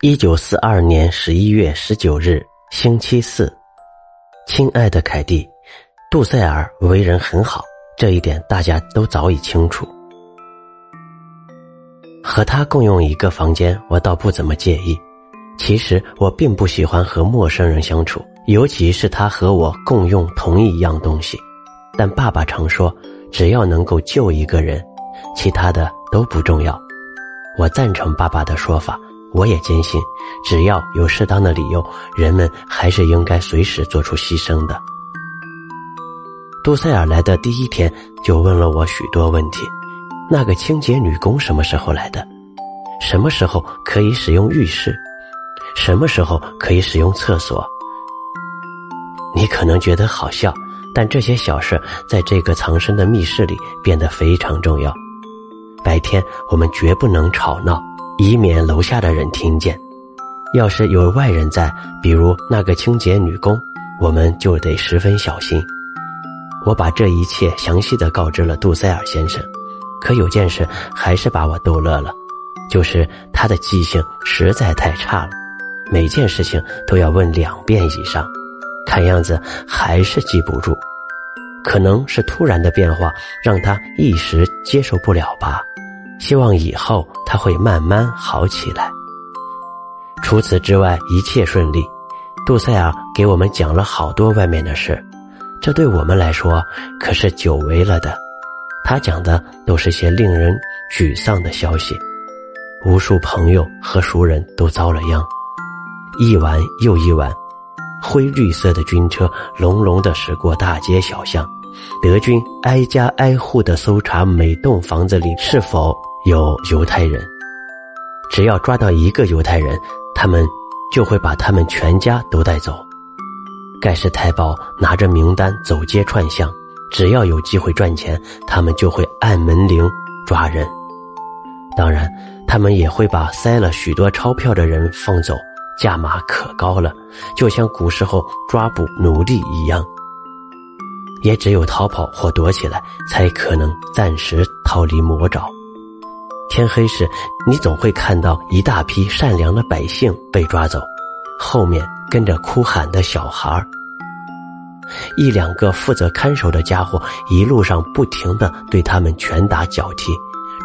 一九四二年十一月十九日，星期四。亲爱的凯蒂，杜塞尔为人很好，这一点大家都早已清楚。和他共用一个房间，我倒不怎么介意。其实我并不喜欢和陌生人相处，尤其是他和我共用同一样东西。但爸爸常说，只要能够救一个人，其他的都不重要。我赞成爸爸的说法。我也坚信，只要有适当的理由，人们还是应该随时做出牺牲的。杜塞尔来的第一天就问了我许多问题：那个清洁女工什么时候来的？什么时候可以使用浴室？什么时候可以使用厕所？你可能觉得好笑，但这些小事在这个藏身的密室里变得非常重要。白天我们绝不能吵闹。以免楼下的人听见，要是有外人在，比如那个清洁女工，我们就得十分小心。我把这一切详细的告知了杜塞尔先生，可有件事还是把我逗乐了，就是他的记性实在太差了，每件事情都要问两遍以上，看样子还是记不住，可能是突然的变化让他一时接受不了吧。希望以后他会慢慢好起来。除此之外，一切顺利。杜塞尔给我们讲了好多外面的事，这对我们来说可是久违了的。他讲的都是些令人沮丧的消息，无数朋友和熟人都遭了殃。一晚又一晚，灰绿色的军车隆隆的驶过大街小巷，德军挨家挨户的搜查每栋房子里是否。有犹太人，只要抓到一个犹太人，他们就会把他们全家都带走。盖世太保拿着名单走街串巷，只要有机会赚钱，他们就会按门铃抓人。当然，他们也会把塞了许多钞票的人放走，价码可高了，就像古时候抓捕奴隶一样。也只有逃跑或躲起来，才可能暂时逃离魔爪。天黑时，你总会看到一大批善良的百姓被抓走，后面跟着哭喊的小孩一两个负责看守的家伙一路上不停的对他们拳打脚踢，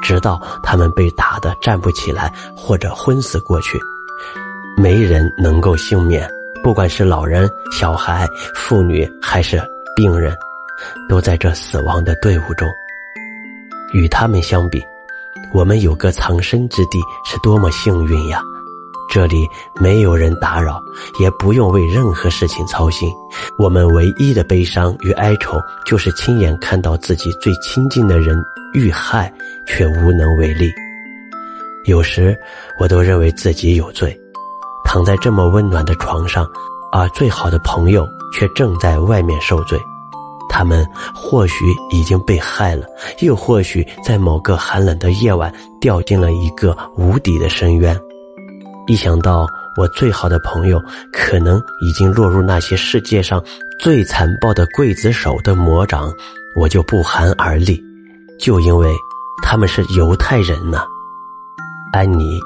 直到他们被打得站不起来或者昏死过去。没人能够幸免，不管是老人、小孩、妇女还是病人，都在这死亡的队伍中。与他们相比。我们有个藏身之地是多么幸运呀！这里没有人打扰，也不用为任何事情操心。我们唯一的悲伤与哀愁，就是亲眼看到自己最亲近的人遇害，却无能为力。有时我都认为自己有罪，躺在这么温暖的床上，而最好的朋友却正在外面受罪。他们或许已经被害了，又或许在某个寒冷的夜晚掉进了一个无底的深渊。一想到我最好的朋友可能已经落入那些世界上最残暴的刽子手的魔掌，我就不寒而栗。就因为他们是犹太人呢，安妮。